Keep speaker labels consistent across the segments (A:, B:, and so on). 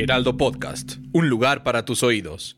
A: Heraldo Podcast, un lugar para tus oídos.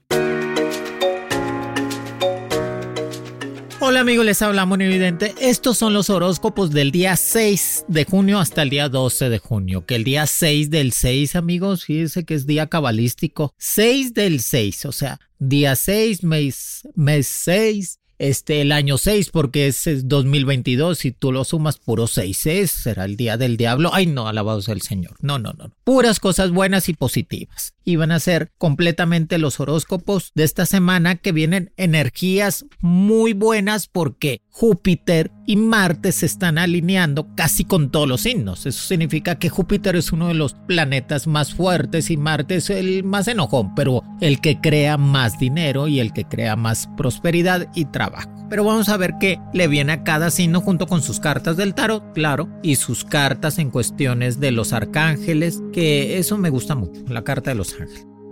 B: Hola amigos, les habla Evidente. Estos son los horóscopos del día 6 de junio hasta el día 12 de junio. Que el día 6 del 6, amigos, fíjense que es día cabalístico. 6 del 6, o sea, día 6, mes, mes 6, este, el año 6 porque es 2022 si tú lo sumas puro 6 es, será el día del diablo. Ay no, alabado sea el Señor. No, no, no. Puras cosas buenas y positivas. Y van a ser completamente los horóscopos de esta semana que vienen energías muy buenas porque Júpiter y Marte se están alineando casi con todos los signos. Eso significa que Júpiter es uno de los planetas más fuertes y Marte es el más enojón, pero el que crea más dinero y el que crea más prosperidad y trabajo. Pero vamos a ver qué le viene a cada signo junto con sus cartas del tarot, claro, y sus cartas en cuestiones de los arcángeles, que eso me gusta mucho, la carta de los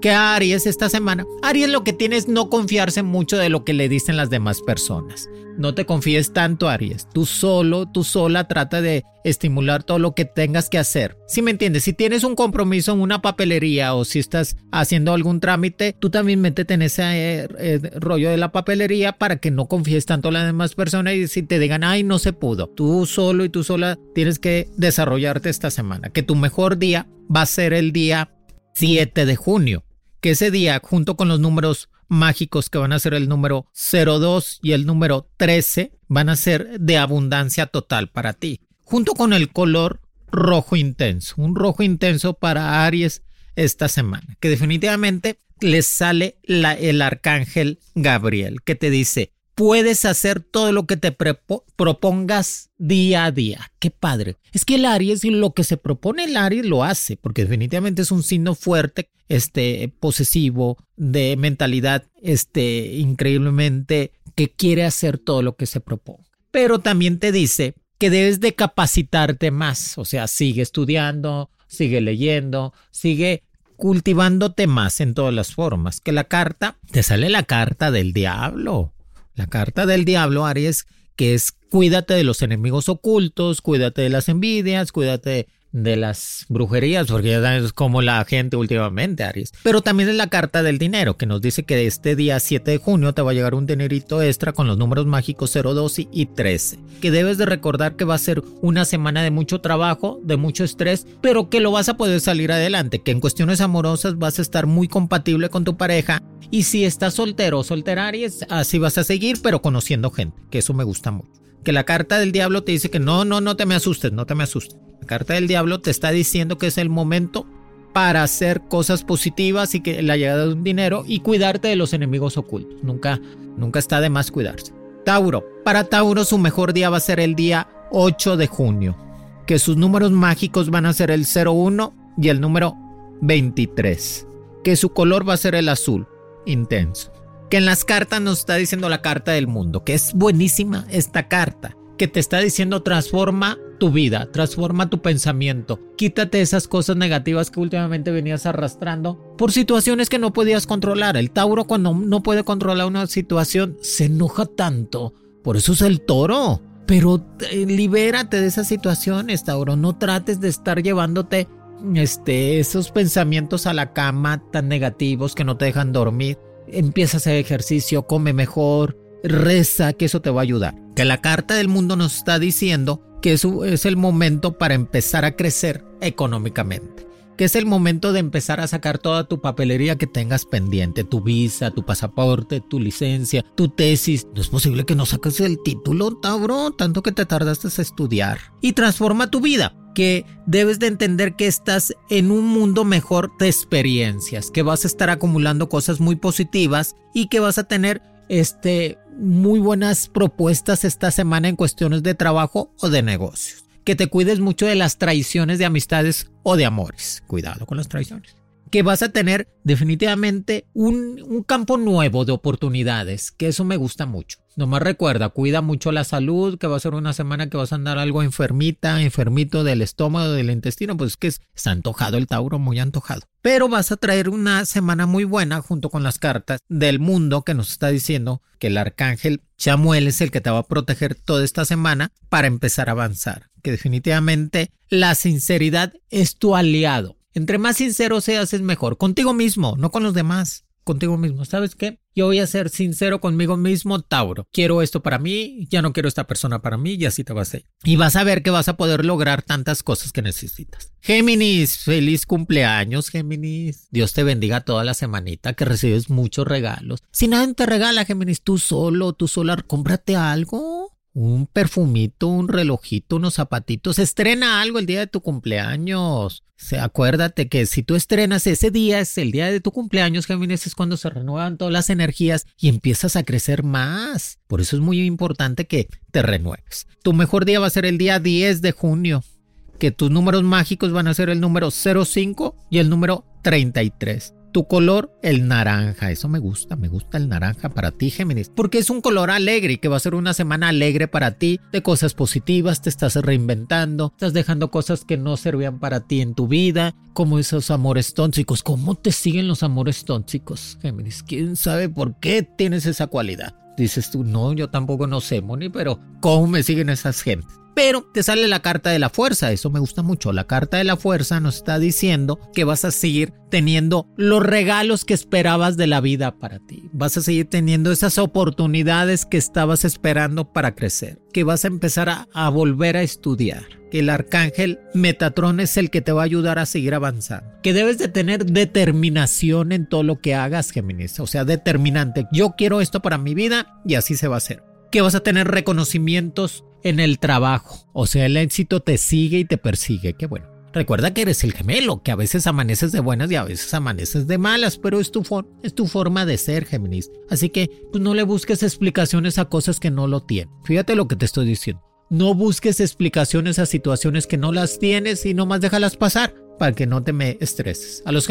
B: que Aries esta semana. Aries lo que tiene es no confiarse mucho de lo que le dicen las demás personas. No te confíes tanto, Aries. Tú solo, tú sola trata de estimular todo lo que tengas que hacer. Si me entiendes, si tienes un compromiso en una papelería o si estás haciendo algún trámite, tú también métete en ese eh, eh, rollo de la papelería para que no confíes tanto a las demás personas y si te digan, ay, no se pudo. Tú solo y tú sola tienes que desarrollarte esta semana. Que tu mejor día va a ser el día 7 de junio que ese día, junto con los números mágicos que van a ser el número 02 y el número 13, van a ser de abundancia total para ti, junto con el color rojo intenso, un rojo intenso para Aries esta semana, que definitivamente les sale el arcángel Gabriel, que te dice, puedes hacer todo lo que te propongas día a día. Qué padre. Es que el Aries, lo que se propone el Aries lo hace, porque definitivamente es un signo fuerte, este, posesivo, de mentalidad, este, increíblemente, que quiere hacer todo lo que se proponga. Pero también te dice que debes de capacitarte más, o sea, sigue estudiando, sigue leyendo, sigue cultivándote más en todas las formas. Que la carta, te sale la carta del diablo. La carta del diablo, Aries, que es cuídate de los enemigos ocultos, cuídate de las envidias, cuídate de las brujerías, porque ya sabes cómo la gente últimamente, Aries. Pero también es la carta del dinero, que nos dice que este día 7 de junio te va a llegar un dinerito extra con los números mágicos 0, 12 y 13. Que debes de recordar que va a ser una semana de mucho trabajo, de mucho estrés, pero que lo vas a poder salir adelante, que en cuestiones amorosas vas a estar muy compatible con tu pareja. Y si estás soltero o soltera, Aries, así vas a seguir, pero conociendo gente, que eso me gusta mucho que la carta del diablo te dice que no, no, no te me asustes, no te me asustes. La carta del diablo te está diciendo que es el momento para hacer cosas positivas y que la llegada de un dinero y cuidarte de los enemigos ocultos. Nunca, nunca está de más cuidarse. Tauro. Para Tauro su mejor día va a ser el día 8 de junio. Que sus números mágicos van a ser el 01 y el número 23. Que su color va a ser el azul intenso que en las cartas nos está diciendo la carta del mundo, que es buenísima esta carta, que te está diciendo transforma tu vida, transforma tu pensamiento, quítate esas cosas negativas que últimamente venías arrastrando por situaciones que no podías controlar. El Tauro cuando no puede controlar una situación se enoja tanto, por eso es el toro. Pero eh, libérate de esas situaciones, Tauro. No trates de estar llevándote este, esos pensamientos a la cama tan negativos que no te dejan dormir empieza a hacer ejercicio, come mejor, reza, que eso te va a ayudar. Que la carta del mundo nos está diciendo que eso es el momento para empezar a crecer económicamente. Que es el momento de empezar a sacar toda tu papelería que tengas pendiente, tu visa, tu pasaporte, tu licencia, tu tesis. No es posible que no saques el título, Tauro, tanto que te tardaste a estudiar. Y transforma tu vida que debes de entender que estás en un mundo mejor de experiencias, que vas a estar acumulando cosas muy positivas y que vas a tener este muy buenas propuestas esta semana en cuestiones de trabajo o de negocios que te cuides mucho de las traiciones de amistades o de amores. Cuidado con las traiciones que vas a tener definitivamente un, un, campo nuevo de oportunidades, que eso me gusta mucho. Nomás recuerda, cuida mucho la salud, que va a ser una semana que vas a andar algo enfermita, enfermito del estómago, del intestino, pues es que está antojado el Tauro, muy antojado. Pero vas a traer una semana muy buena junto con las cartas del mundo que nos está diciendo que el arcángel Chamuel es el que te va a proteger toda esta semana para empezar a avanzar. Que definitivamente la sinceridad es tu aliado entre más sincero seas es mejor. Contigo mismo, no con los demás. Contigo mismo. ¿Sabes qué? Yo voy a ser sincero conmigo mismo, Tauro. Quiero esto para mí, ya no quiero esta persona para mí y así te vas a ir. Y vas a ver que vas a poder lograr tantas cosas que necesitas. Géminis, feliz cumpleaños, Géminis. Dios te bendiga toda la semanita, que recibes muchos regalos. Si nadie te regala, Géminis, tú solo, tú sola, cómprate algo un perfumito, un relojito, unos zapatitos. Estrena algo el día de tu cumpleaños. Acuérdate que si tú estrenas ese día, es el día de tu cumpleaños, Géminis, es cuando se renuevan todas las energías y empiezas a crecer más. Por eso es muy importante que te renueves. Tu mejor día va a ser el día 10 de junio, que tus números mágicos van a ser el número 05 y el número 33. Tu color, el naranja. Eso me gusta, me gusta el naranja para ti, Géminis. Porque es un color alegre y que va a ser una semana alegre para ti, de cosas positivas, te estás reinventando, estás dejando cosas que no servían para ti en tu vida, como esos amores tóxicos. ¿Cómo te siguen los amores tóxicos, Géminis? ¿Quién sabe por qué tienes esa cualidad? Dices tú, no, yo tampoco no sé, Moni, pero ¿cómo me siguen esas gentes? Pero te sale la carta de la fuerza, eso me gusta mucho. La carta de la fuerza nos está diciendo que vas a seguir teniendo los regalos que esperabas de la vida para ti. Vas a seguir teniendo esas oportunidades que estabas esperando para crecer, que vas a empezar a, volver a estudiar, que el arcángel Metatron es el que te va a ayudar a seguir avanzando, que debes de tener determinación en todo lo que hagas, Géminis, o sea, determinante. Yo quiero esto para mi vida y así se va a hacer. Que vas a tener reconocimientos en el trabajo. O sea, el éxito te sigue y te persigue. Qué bueno. Recuerda que eres el gemelo, que a veces amaneces de buenas y a veces amaneces de malas, pero es tu, es tu forma de ser, Géminis. Así que pues, no le busques explicaciones a cosas que no lo tienen. Fíjate lo que te estoy diciendo. No busques explicaciones a situaciones que no las tienes y nomás déjalas pasar para que no te me estreses. A los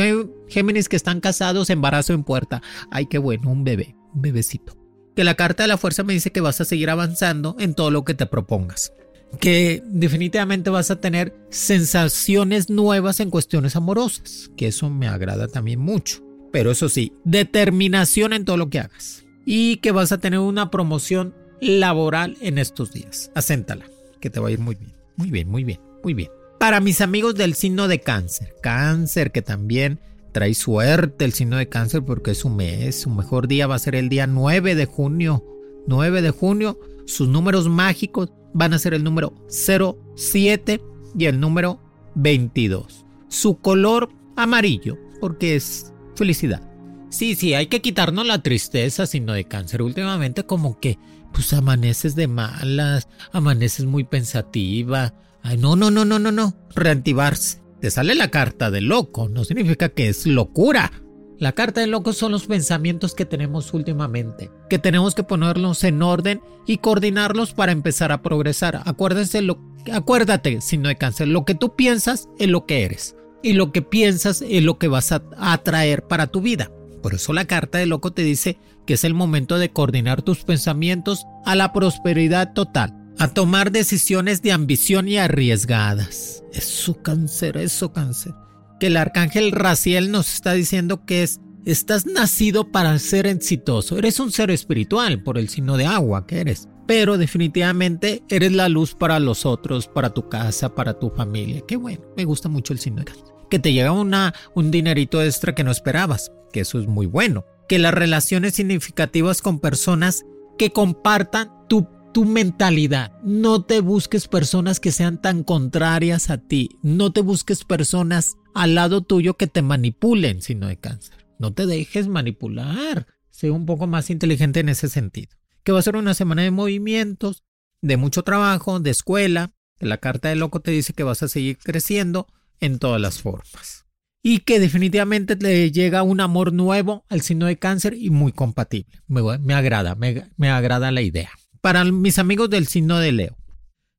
B: Géminis que están casados, embarazo en puerta. Ay, qué bueno, un bebé, un bebecito que la carta de la fuerza me dice que vas a seguir avanzando en todo lo que te propongas. Que definitivamente vas a tener sensaciones nuevas en cuestiones amorosas, que eso me agrada también mucho. Pero eso sí, determinación en todo lo que hagas. Y que vas a tener una promoción laboral en estos días. Acéntala, que te va a ir muy bien. Muy bien, muy bien, muy bien. Para mis amigos del signo de cáncer, cáncer que también trae suerte el signo de cáncer porque es su mes. Su mejor día va a ser el día 9 de junio. 9 de junio. Sus números mágicos van a ser el número 07 y el número 22. Su color amarillo porque es felicidad. Sí, sí, hay que quitarnos la tristeza, signo de cáncer. Últimamente como que pues amaneces de malas, amaneces muy pensativa. Ay, no, no, no, no, no, no. Reactivarse te sale la carta de loco, no significa que es locura. La carta de loco son los pensamientos que tenemos últimamente, que tenemos que ponerlos en orden y coordinarlos para empezar a progresar. Acuérdense lo, acuérdate, si no hay cáncer, lo que tú piensas es lo que eres y lo que piensas es lo que vas a atraer para tu vida. Por eso la carta de loco te dice que es el momento de coordinar tus pensamientos a la prosperidad total a tomar decisiones de ambición y arriesgadas. Es su cáncer, es su cáncer. Que el arcángel Raciel nos está diciendo que es, estás nacido para ser exitoso. Eres un ser espiritual por el signo de agua que eres. Pero definitivamente eres la luz para los otros, para tu casa, para tu familia. Qué bueno, me gusta mucho el signo de cáncer. Que te llega un dinerito extra que no esperabas, que eso es muy bueno. Que las relaciones significativas con personas que compartan tu tu mentalidad. No te busques personas que sean tan contrarias a ti. No te busques personas al lado tuyo que te manipulen, sino de cáncer. No te dejes manipular. Sé un poco más inteligente en ese sentido. Que va a ser una semana de movimientos, de mucho trabajo, de escuela. La carta de loco te dice que vas a seguir creciendo en todas las formas. Y que definitivamente te llega un amor nuevo al signo de cáncer y muy compatible. Me, agrada, me agrada la idea. Para mis amigos del signo de Leo,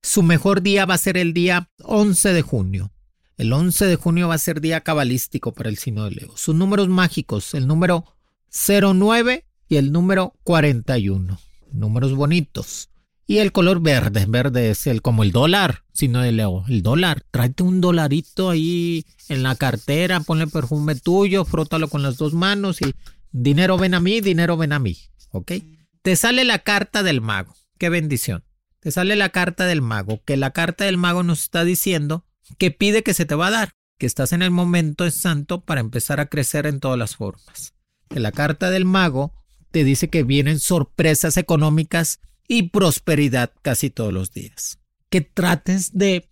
B: Su mejor día va a ser el día 11 de junio. El 11 de junio va a ser día cabalístico para el signo de Leo. Sus números mágicos, el número 09 y el número 41. Números bonitos. Y el color verde, verde es el como el dólar, signo de Leo, el dólar. Tráete un dolarito ahí en la cartera, ponle perfume tuyo, frótalo con las dos manos y dinero ven a mí, dinero ven a mí, ¿ok? Te sale la carta del mago, qué bendición. Te sale la carta del mago, que la carta del mago nos está diciendo que pide que se te va a dar, que estás en el momento santo para empezar a crecer en todas las formas. Que la carta del mago te dice que vienen sorpresas económicas y prosperidad casi todos los días. Que trates de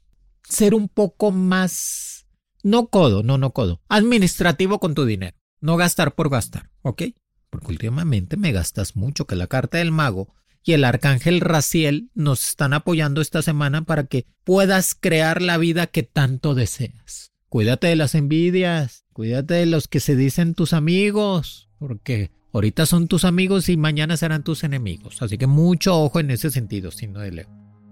B: ser un poco más, no codo, no, no codo, administrativo con tu dinero. No gastar por gastar, ¿ok? Porque últimamente me gastas mucho, que la carta del mago y el arcángel Raciel nos están apoyando esta semana para que puedas crear la vida que tanto deseas. Cuídate de las envidias, cuídate de los que se dicen tus amigos, porque Ahorita son tus amigos y mañana serán tus enemigos. Así que mucho ojo en ese sentido, signo de Leo.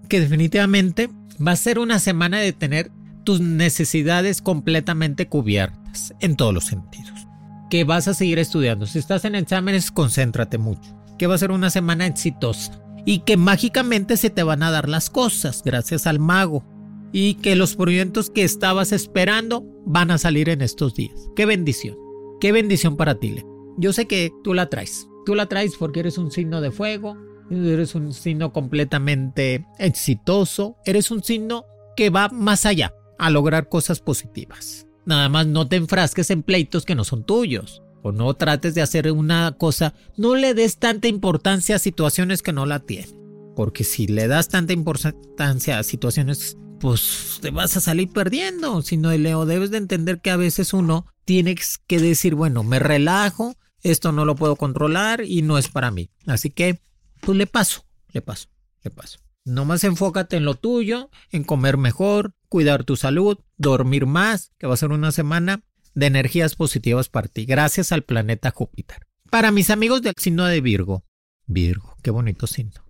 B: Que definitivamente va a ser una semana de tener tus necesidades completamente cubiertas en todos los sentidos. Que vas a seguir estudiando. Si estás en exámenes, concéntrate mucho. Que va a ser una semana exitosa. Y que mágicamente se te van a dar las cosas gracias al mago. Y que los proyectos que estabas esperando van a salir en estos días. Qué bendición. Qué bendición para ti. Yo sé que tú la traes. Tú la traes porque eres un signo de fuego, eres un signo completamente exitoso, eres un signo que va más allá a lograr cosas positivas. Nada más no te enfrasques en pleitos que no son tuyos. O no trates de hacer una cosa, no le des tanta importancia a situaciones que no la tienen. Porque si le das tanta importancia a situaciones, pues te vas a salir perdiendo. Si no, Leo, debes de entender que a veces uno tiene que decir, bueno, me relajo, esto no lo puedo controlar y no es para mí. Así que, pues le paso, le paso, le paso. Nomás enfócate en lo tuyo, en comer mejor, cuidar tu salud, dormir más, que va a ser una semana de energías positivas para ti, gracias al planeta Júpiter. Para mis amigos del signo de Virgo, Virgo, qué bonito signo.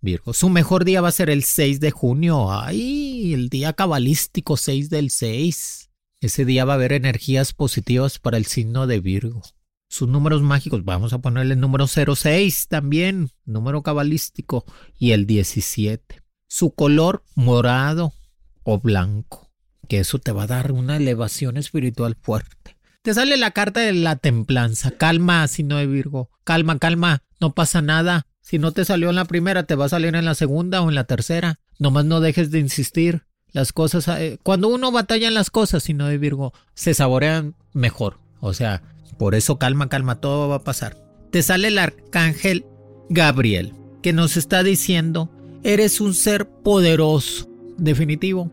B: Virgo, su mejor día va a ser el 6 de junio. Ay, el día cabalístico 6 del 6. Ese día va a haber energías positivas para el signo de Virgo sus números mágicos, vamos a ponerle el número 06 también, número cabalístico, y el 17. Su color morado o blanco, que eso te va a dar una elevación espiritual fuerte. Te sale la carta de la templanza, calma, si no de Virgo, calma, calma, no pasa nada. Si no te salió en la primera, te va a salir en la segunda o en la tercera. Nomás no dejes de insistir. Las cosas, eh, cuando uno batalla en las cosas, si no de Virgo, se saborean mejor. O sea, por eso calma, calma, todo va a pasar. Te sale el arcángel Gabriel, que nos está diciendo, eres un ser poderoso, definitivo,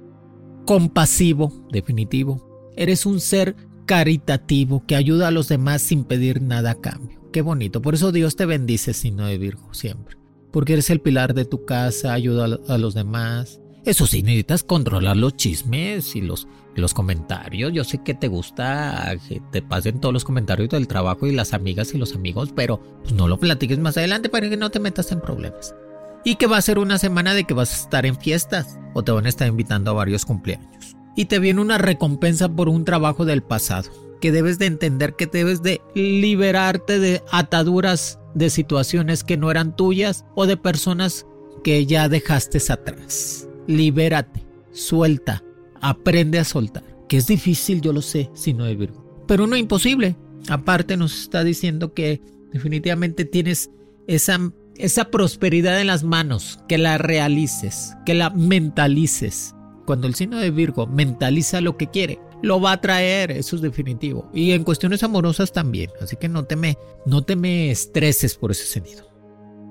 B: compasivo, definitivo. Eres un ser caritativo que ayuda a los demás sin pedir nada a cambio. Qué bonito. Por eso Dios te bendice, signo de Virgo, siempre. Porque eres el pilar de tu casa, ayuda a los demás. Eso sí, necesitas controlar los chismes y los comentarios. Yo sé que te gusta que te pasen todos los comentarios del trabajo y las amigas y los amigos, pero pues, no lo platiques más adelante para que no te metas en problemas. Y que va a ser una semana de que vas a estar en fiestas o te van a estar invitando a varios cumpleaños. Y te viene una recompensa por un trabajo del pasado, que debes de entender que debes de liberarte de ataduras de situaciones que no eran tuyas o de personas que ya dejaste atrás. Libérate, suelta, Aprende a soltar, que es difícil, yo lo sé, si no de Virgo. Pero no imposible. Aparte nos está diciendo que definitivamente tienes esa, esa prosperidad en las manos, que la realices, que la mentalices. Cuando el signo de Virgo mentaliza lo que quiere, lo va a traer, eso es definitivo. Y en cuestiones amorosas también, así que no te me, no te me estreses por ese sentido.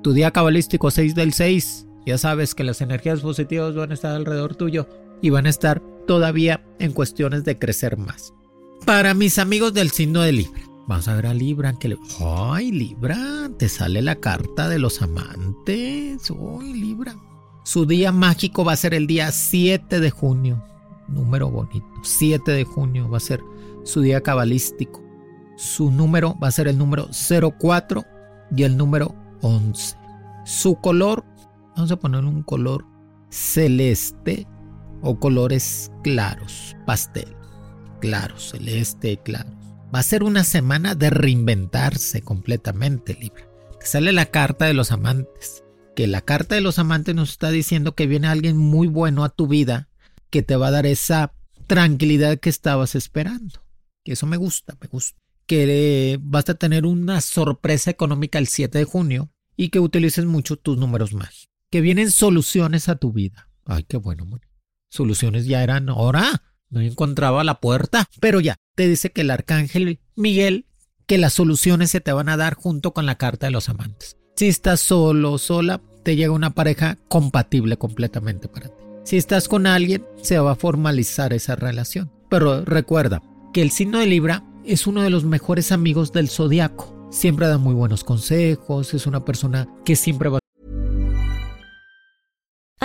B: Tu día cabalístico 6 del 6, ya sabes que las energías positivas van a estar alrededor tuyo y van a estar todavía en cuestiones de crecer más. Para mis amigos del signo de Libra, vamos a ver a Libra que le... ¡Ay, Libra! Te sale la carta de los amantes. ¡Ay, Libra! Su día mágico va a ser el día 7 de junio. Número bonito. 7 de junio va a ser su día cabalístico. Su número va a ser el número 04 y el número 11. Su color, vamos a ponerle un color celeste o colores claros, pastel, claros, celeste, claros. Va a ser una semana de reinventarse completamente, Libra. Te sale la carta de los amantes, que la carta de los amantes nos está diciendo que viene alguien muy bueno a tu vida que te va a dar esa tranquilidad que estabas esperando. Que eso me gusta, me gusta. Que vas a tener una sorpresa económica el 7 de junio y que utilices mucho tus números más. Que vienen soluciones a tu vida. Ay, qué bueno, Soluciones ya eran ahora. No encontraba la puerta, pero ya te dice que el arcángel Miguel, que las soluciones se te van a dar junto con la carta de los amantes. Si estás solo o sola, te llega una pareja compatible completamente para ti. Si estás con alguien, se va a formalizar esa relación. Pero recuerda que el signo de Libra es uno de los mejores amigos del zodiaco. Siempre da muy buenos consejos, es una persona que siempre va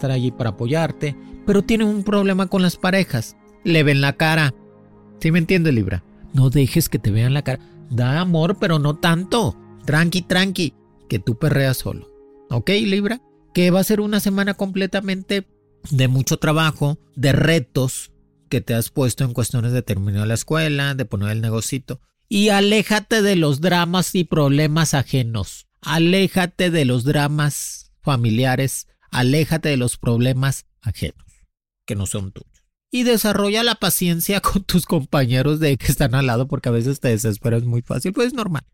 B: Estar allí para apoyarte, pero tiene un problema con las parejas. Le ven la cara. ¿Sí me entiendes, Libra? No dejes que te vean la cara. Da amor, pero no tanto. Tranqui, tranqui, que tú perreas solo. ¿Ok, Libra? Que va a ser una semana completamente de mucho trabajo, de retos que te has puesto en cuestiones de terminar la escuela, de poner el negocito. Y aléjate de los dramas y problemas ajenos. Aléjate de los dramas familiares. Aléjate de los problemas ajenos, que no son tuyos. Y desarrolla la paciencia con tus compañeros de que están al lado, porque a veces te desesperas muy fácil, pues es normal.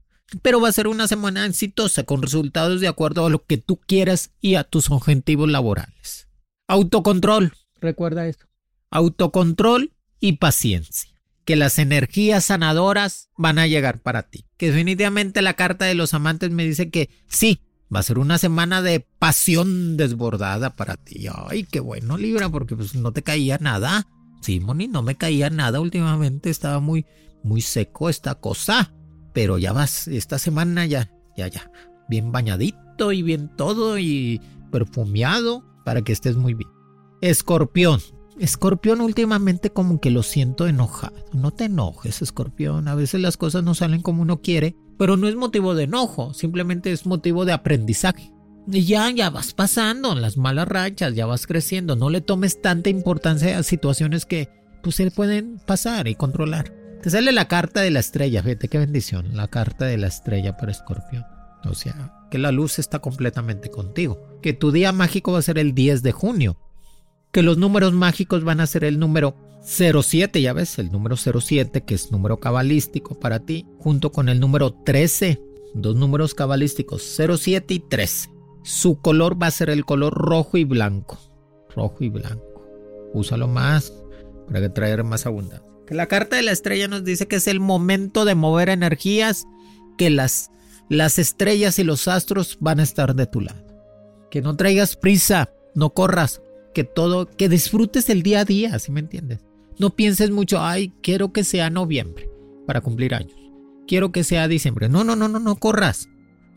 B: Pero va a ser una semana exitosa, con resultados de acuerdo a lo que tú quieras y a tus objetivos laborales. Autocontrol, recuerda esto. Autocontrol y paciencia. Que las energías sanadoras van a llegar para ti. Que definitivamente la carta de los amantes me dice que sí, va a ser una semana de pasión desbordada para ti. Ay, qué bueno, Libra, porque pues no te caía nada. Sí, Moni, no me caía nada últimamente. Estaba muy, muy seco esta cosa. Pero ya vas, esta semana ya, ya, ya. Bien bañadito y bien todo y perfumeado para que estés muy bien. Escorpión. Escorpión últimamente como que lo siento enojado. No te enojes, escorpión. A veces las cosas no salen como uno quiere, pero no es motivo de enojo, simplemente es motivo de aprendizaje. Y ya, ya vas pasando las malas rachas, ya vas creciendo. No le tomes tanta importancia a situaciones que pues se pueden pasar y controlar. Te sale la carta de la estrella, fíjate qué bendición, la carta de la estrella para escorpión. O sea, que la luz está completamente contigo. Que tu día mágico va a ser el 10 de junio. Que los números mágicos van a ser el número 07, ya ves, el número 07, que es número cabalístico para ti, junto con el número 13, dos números cabalísticos, 07 y 13. Su color va a ser el color rojo y blanco. Rojo y blanco. Úsalo más para traer más abundancia. Que la carta de la estrella nos dice que es el momento de mover energías, que las, las estrellas y los astros van a estar de tu lado. Que no traigas prisa, no corras, que todo, que disfrutes el día a día, ¿sí me entiendes? No pienses mucho, ay, quiero que sea noviembre para cumplir años. Quiero que sea diciembre. No, no, no, no, no corras.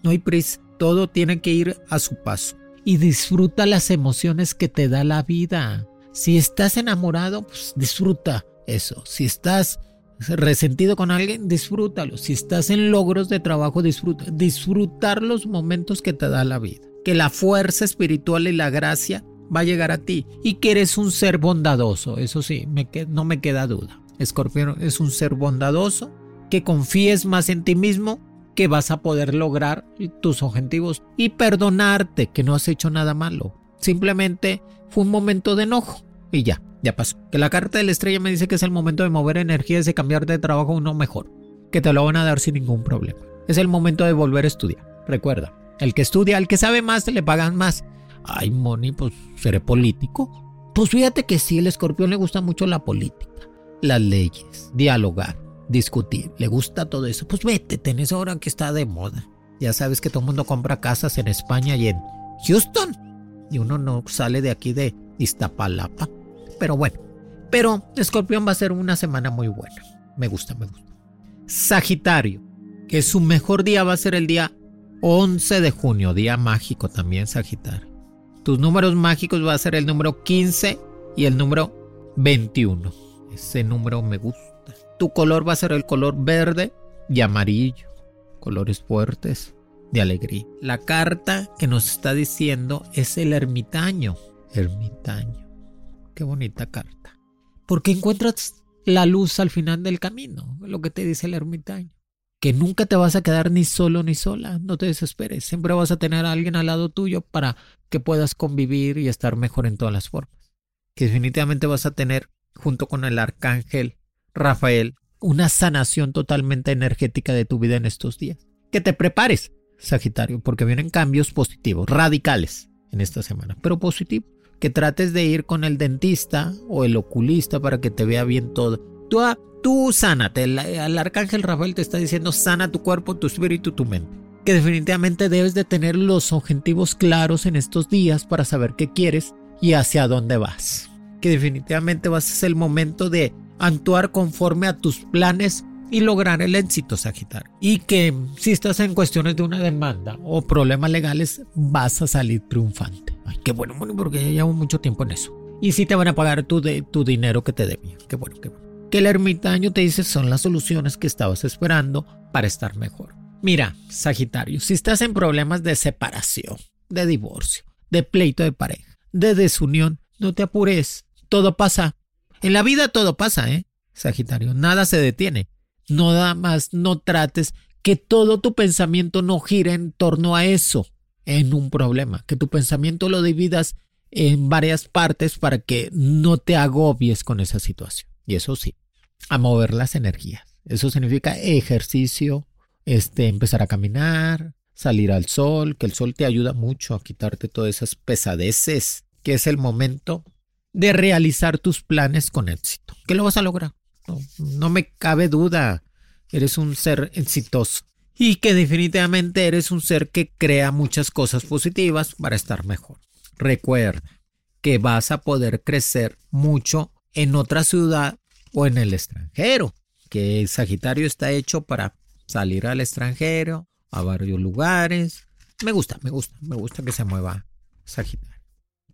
B: No hay prisa. Todo tiene que ir a su paso. Y disfruta las emociones que te da la vida. Si estás enamorado, pues disfruta eso. Si estás resentido con alguien, disfrútalo. Si estás en logros de trabajo, disfruta. Disfrutar los momentos que te da la vida. Que la fuerza espiritual y la gracia va a llegar a ti. Y que eres un ser bondadoso. Eso sí, no me queda duda. Escorpión es un ser bondadoso. Que confíes más en ti mismo que vas a poder lograr tus objetivos y perdonarte que no has hecho nada malo. Simplemente fue un momento de enojo y ya, ya pasó. Que la carta de la estrella me dice que es el momento de mover energías y cambiar de trabajo uno mejor, que te lo van a dar sin ningún problema. Es el momento de volver a estudiar. Recuerda, el que estudia, el que sabe más, le pagan más. Ay, Moni, pues seré político. Pues fíjate que sí, el escorpión le gusta mucho la política, las leyes, dialogar, discutir. Le gusta todo eso. Pues vete, tenés ahora que está de moda. Ya sabes que todo el mundo compra casas en España y en Houston. Y uno no sale de aquí de Iztapalapa. Pero bueno, pero Escorpión va a ser una semana muy buena. Me gusta, me gusta. Sagitario, que su mejor día va a ser el día 11 de junio, día mágico también Sagitario. Tus números mágicos va a ser el número 15 y el número 21. Ese número me gusta. Tu color va a ser el color verde y amarillo, colores fuertes de alegría. La carta que nos está diciendo es el ermitaño. Ermitaño. Qué bonita carta. Porque encuentras la luz al final del camino, lo que te dice el ermitaño. Que nunca te vas a quedar ni solo ni sola, no te desesperes. Siempre vas a tener a alguien al lado tuyo para que puedas convivir y estar mejor en todas las formas. Que definitivamente vas a tener, junto con el arcángel Rafael, una sanación totalmente energética de tu vida en estos días. Que te prepares, Sagitario, porque vienen cambios positivos, radicales en esta semana, pero positivos que trates de ir con el dentista o el oculista para que te vea bien todo. Tú, tú sánate. El, el arcángel Rafael te está diciendo sana tu cuerpo, tu espíritu, tu mente. Que definitivamente debes de tener los objetivos claros en estos días para saber qué quieres y hacia dónde vas. Que definitivamente vas a ser el momento de actuar conforme a tus planes y lograr el éxito, Sagitario. Y que si estás en cuestiones de una demanda o problemas legales, vas a salir triunfante. Ay, qué bueno, porque ya mucho tiempo en eso. Y si te van a pagar tu, de, tu dinero que te debía. Qué bueno, qué bueno. Que el ermitaño te dice son las soluciones que estabas esperando para estar mejor. Mira, Sagitario, si estás en problemas de separación, de divorcio, de pleito de pareja, de desunión, no te apures. Todo pasa. En la vida todo pasa, ¿eh? Sagitario, nada se detiene. Nada más no trates que todo tu pensamiento no gire en torno a eso, en un problema, que tu pensamiento lo dividas en varias partes para que no te agobies con esa situación. Y eso sí, a mover las energías. Eso significa ejercicio, este, empezar a caminar, salir al sol, que el sol te ayuda mucho a quitarte todas esas pesadeces, que es el momento de realizar tus planes con éxito. ¿Qué lo vas a lograr? No, me cabe duda. Eres un ser exitoso. Y que definitivamente eres un ser que crea muchas cosas positivas para estar mejor. Recuerda que vas a poder crecer mucho en otra ciudad o en el extranjero. Que Sagitario está hecho para salir al extranjero, a varios lugares. Me gusta, me gusta, me gusta que se mueva Sagitario.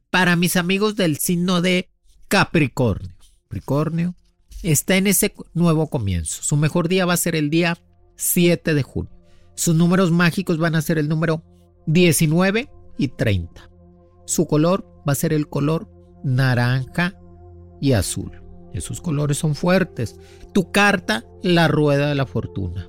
B: Para mis amigos del signo de Capricornio. Capricornio, está en ese nuevo comienzo. Su mejor día va a ser el día 7 de junio. Sus números mágicos van a ser el número 19 y 30. Su color va a ser el color naranja y azul. Esos colores son fuertes. Tu carta, la rueda de la fortuna.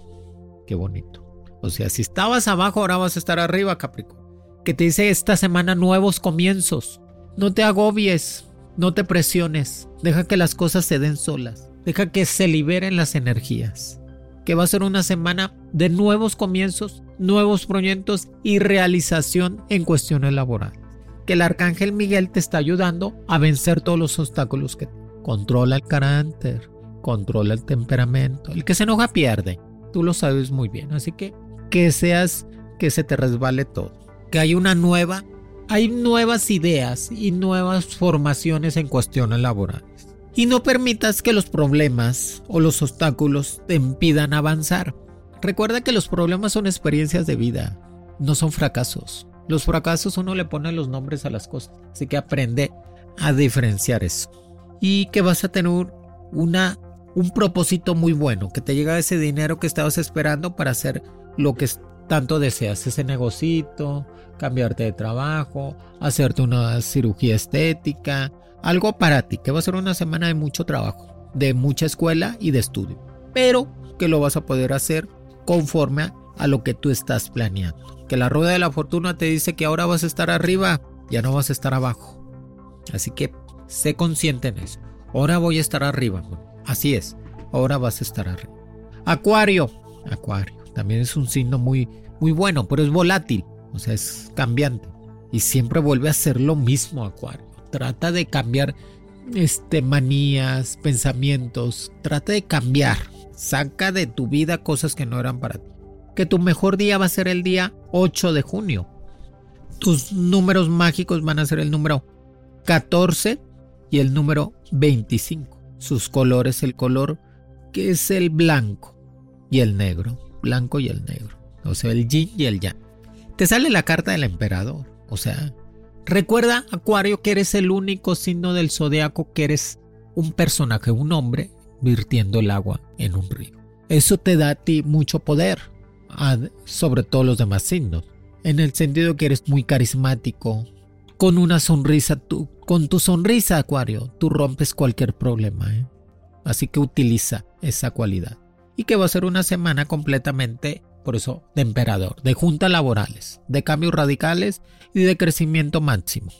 B: Qué bonito. O sea, si estabas abajo, ahora vas a estar arriba, Capricornio. Que te dice esta semana nuevos comienzos. No te agobies. No te presiones, deja que las cosas se den solas, deja que se liberen las energías. que va a ser una semana de nuevos comienzos, nuevos proyectos y realización en cuestiones laborales. Que el arcángel Miguel te está ayudando a vencer todos los obstáculos que controla el carácter, controla el temperamento. El que se enoja pierde. Tú lo sabes muy bien. Así que que seas que se te resbale todo. Que hay una nueva, hay nuevas ideas y nuevas formaciones en cuestiones laborales. Y no permitas que los problemas o los obstáculos te impidan avanzar. Recuerda que los problemas son experiencias de vida, no son fracasos. Los fracasos uno le pone los nombres a las cosas, así que aprende a diferenciar eso. Y que vas a tener una un propósito muy bueno, que te llega ese dinero que estabas esperando para hacer lo que tanto deseas, ese negocito, cambiarte de trabajo, hacerte una cirugía estética, algo para ti, que va a ser una semana de mucho trabajo, de mucha escuela y de estudio, pero que lo vas a poder hacer conforme a lo que tú estás planeando. Que la rueda de la fortuna te dice que ahora vas a estar arriba, ya no vas a estar abajo. Así que sé consciente en eso. Ahora voy a estar arriba. Así es, ahora vas a estar arriba. Acuario, Acuario. También es un signo muy, muy bueno, pero es volátil, o sea, es cambiante. Y siempre vuelve a ser lo mismo, Acuario. Trata de cambiar este, manías, pensamientos. Trata de cambiar. Saca de tu vida cosas que no eran para ti. Que tu mejor día va a ser el día 8 de junio. Tus números mágicos van a ser el número 14 y el número 25. Sus colores, el color que es el blanco y el negro blanco y el negro. O sea, el yin y el yang. Te sale la carta del emperador. O sea, recuerda, Acuario, que eres el único signo del zodiaco que eres un personaje, un hombre, virtiendo el agua en un río. Eso te da a ti mucho poder sobre todos los demás signos. En el sentido que eres muy carismático, con una sonrisa, con tu sonrisa, Acuario, tú rompes cualquier problema. ¿eh? Así que utiliza esa cualidad y que va a ser una semana completamente, por eso, de emperador, de juntas laborales, de cambios radicales y de crecimiento máximo.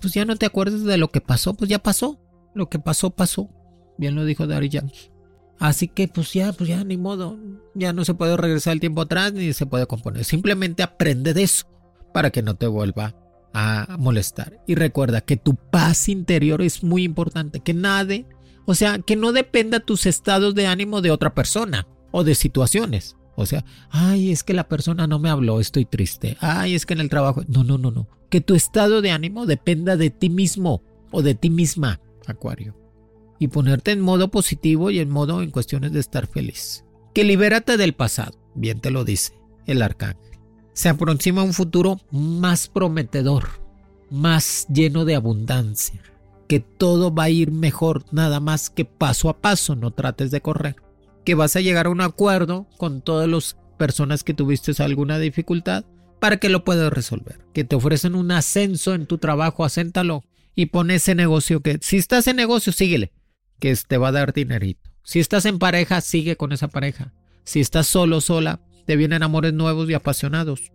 B: Pues ya no te acuerdas de lo que pasó, pues ya pasó. Lo que pasó, pasó. Bien lo dijo Dari Yankee. Así que pues ya, pues ya ni modo. Ya no se puede regresar el tiempo atrás ni se puede componer. Simplemente aprende de eso para que no te vuelva a molestar. Y recuerda que tu paz interior es muy importante. Que nadie o sea, que no dependa tus estados de ánimo de otra persona o de situaciones. O sea, ay, es que la persona no me habló, estoy triste. Ay, es que en el trabajo. No, no, no, no. Que tu estado de ánimo dependa de ti mismo o de ti misma, Acuario. Y ponerte en modo positivo y en modo en cuestiones de estar feliz. Que libérate del pasado, bien te lo dice el arcángel. Se aproxima un futuro más prometedor, más lleno de abundancia que todo va a ir mejor, nada más que paso a paso, no trates de correr. Que vas a llegar a un acuerdo con todas las personas que tuviste alguna dificultad para que lo puedas resolver. Que te ofrecen un ascenso en tu trabajo, acéntalo y pon ese negocio que si estás en negocio, síguele, que te va a dar dinerito. Si estás en pareja, sigue con esa pareja. Si estás solo, sola, te vienen amores nuevos y apasionados.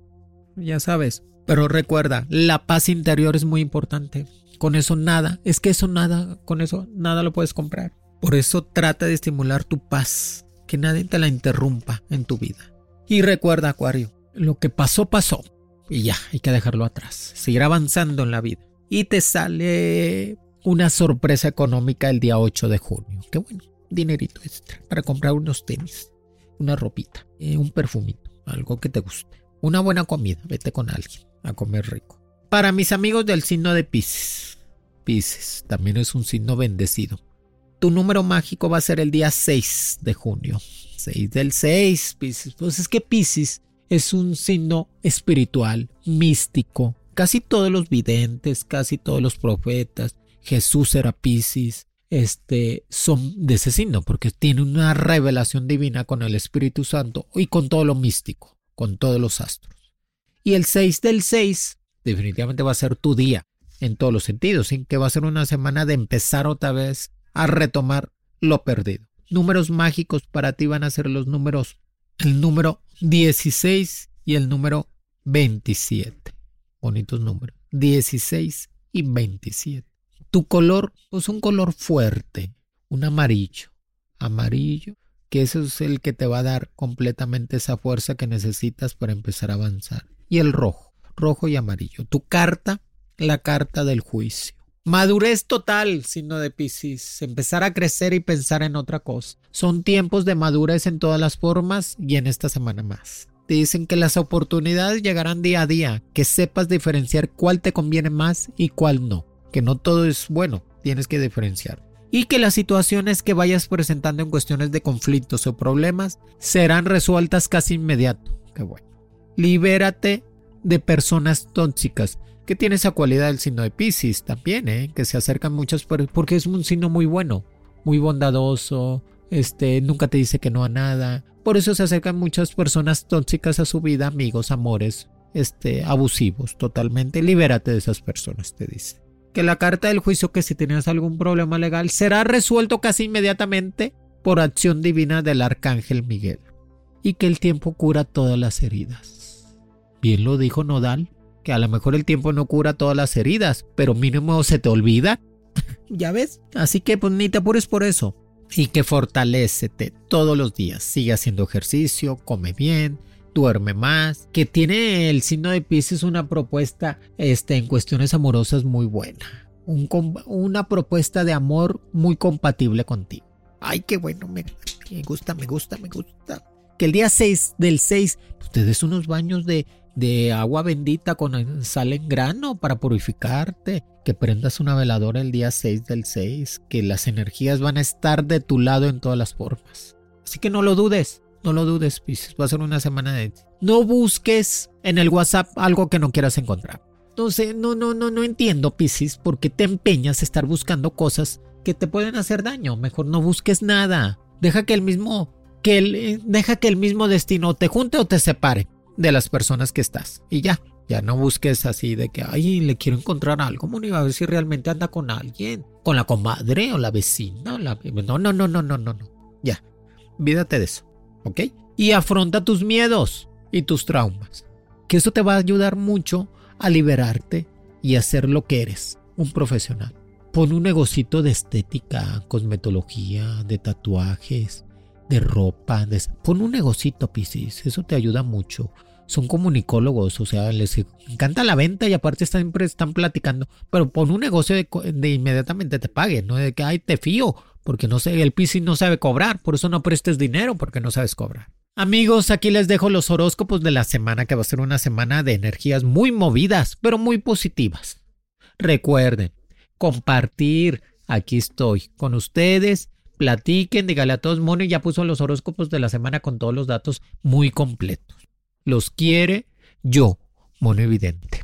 B: Ya sabes. Pero recuerda, la paz interior es muy importante. Con eso nada, es que eso nada, con eso nada lo puedes comprar. Por eso trata de estimular tu paz, que nadie te la interrumpa en tu vida. Y recuerda, Acuario, lo que pasó, pasó. Y ya, hay que dejarlo atrás. Seguir avanzando en la vida. Y te sale una sorpresa económica el día 8 de junio. Qué bueno, dinerito extra para comprar unos tenis, una ropita, eh, un perfumito, algo que te guste. Una buena comida, vete con alguien a comer rico. Para mis amigos del signo de Pisces. Pisces también es un signo bendecido. Tu número mágico va a ser el día 6 de junio. 6 del 6, Pisces. Pues es que Pisces es un signo espiritual, místico. Casi todos los videntes, casi todos los profetas, Jesús era Pisces, este, son de ese signo, porque tiene una revelación divina con el Espíritu Santo y con todo lo místico, con todos los astros. Y el 6 del 6 definitivamente va a ser tu día en todos los sentidos, sin que va a ser una semana de empezar otra vez a retomar lo perdido. Números mágicos para ti van a ser los números, el número 16 y el número 27. Bonitos números. 16 y 27. Tu color, pues un color fuerte, un amarillo. Amarillo que eso es el que te va a dar completamente esa fuerza que necesitas para empezar a avanzar. Y el rojo, rojo y amarillo. Tu carta, la carta del juicio. Madurez total, signo de Piscis. Empezar a crecer y pensar en otra cosa. Son tiempos de madurez en todas las formas y en esta semana más. Te dicen que las oportunidades llegarán día a día, que sepas diferenciar cuál te conviene más y cuál no. Que no todo es bueno, tienes que diferenciar. Y que las situaciones que vayas presentando en cuestiones de conflictos o problemas serán resueltas casi inmediato. Qué bueno. Libérate de personas tóxicas que tiene esa cualidad del signo de Pisces también, ¿eh? que se acercan muchas porque es un signo muy bueno, muy bondadoso, este, nunca te dice que no a nada. Por eso se acercan muchas personas tóxicas a su vida, amigos, amores, este, abusivos, totalmente. Libérate de esas personas, te dice. Que la carta del juicio, que si tienes algún problema legal, será resuelto casi inmediatamente por acción divina del arcángel Miguel. Y que el tiempo cura todas las heridas. Bien lo dijo Nodal que a lo mejor el tiempo no cura todas las heridas, pero mínimo se te olvida. ya ves. Así que pues ni te apures por eso. Y que fortalecete todos los días. Sigue haciendo ejercicio, come bien, duerme más. Que tiene el signo de Pisces una propuesta este, en cuestiones amorosas muy buena. una propuesta de amor muy compatible contigo. Ay, qué bueno, me, me gusta, me gusta, me gusta. Que el día 6 del 6, pues te des unos baños de, de agua bendita con sal en grano para purificarte, que prendas una veladora el día 6 del 6, que las energías van a estar de tu lado en todas las formas. Así que no lo dudes, no lo dudes, Pisces, va a ser una semana de... No busques en el WhatsApp algo que no quieras encontrar. No sé, no, no, no, no entiendo, Pisces, por qué te empeñas a estar buscando cosas que te pueden hacer daño. Mejor no busques nada. Deja que el mismo, que el, deja que el mismo destino te junte o te separe de las personas que estás. Y ya, ya no busques así de que, ay, le quiero encontrar algo, Moni, a ver si realmente anda con alguien, con la comadre o la vecina. No, no, no, no, no, no, no. Ya, vídate de eso, ¿ok? Y afronta tus miedos y tus traumas. Que eso te va a ayudar mucho a liberarte y a ser lo que eres, un profesional. Pon un negocito de estética, cosmetología, de tatuajes, de ropa. Pon un negocito, Piscis, eso te ayuda mucho. Son comunicólogos, o sea, les encanta la venta y aparte siempre están platicando. Pero pon un negocio de, inmediatamente te pague, no de que, ay, te fío, porque no sé, el Piscis no sabe cobrar, por eso no prestes dinero, porque no sabes cobrar. Amigos, aquí les dejo los horóscopos de la semana, que va a ser una semana de energías muy movidas, pero muy positivas. Recuerden, compartir, aquí estoy con ustedes platiquen, dígale a todos, Mono ya puso los horóscopos de la semana con todos los datos muy completos. Los quiere yo, Mono Evidente.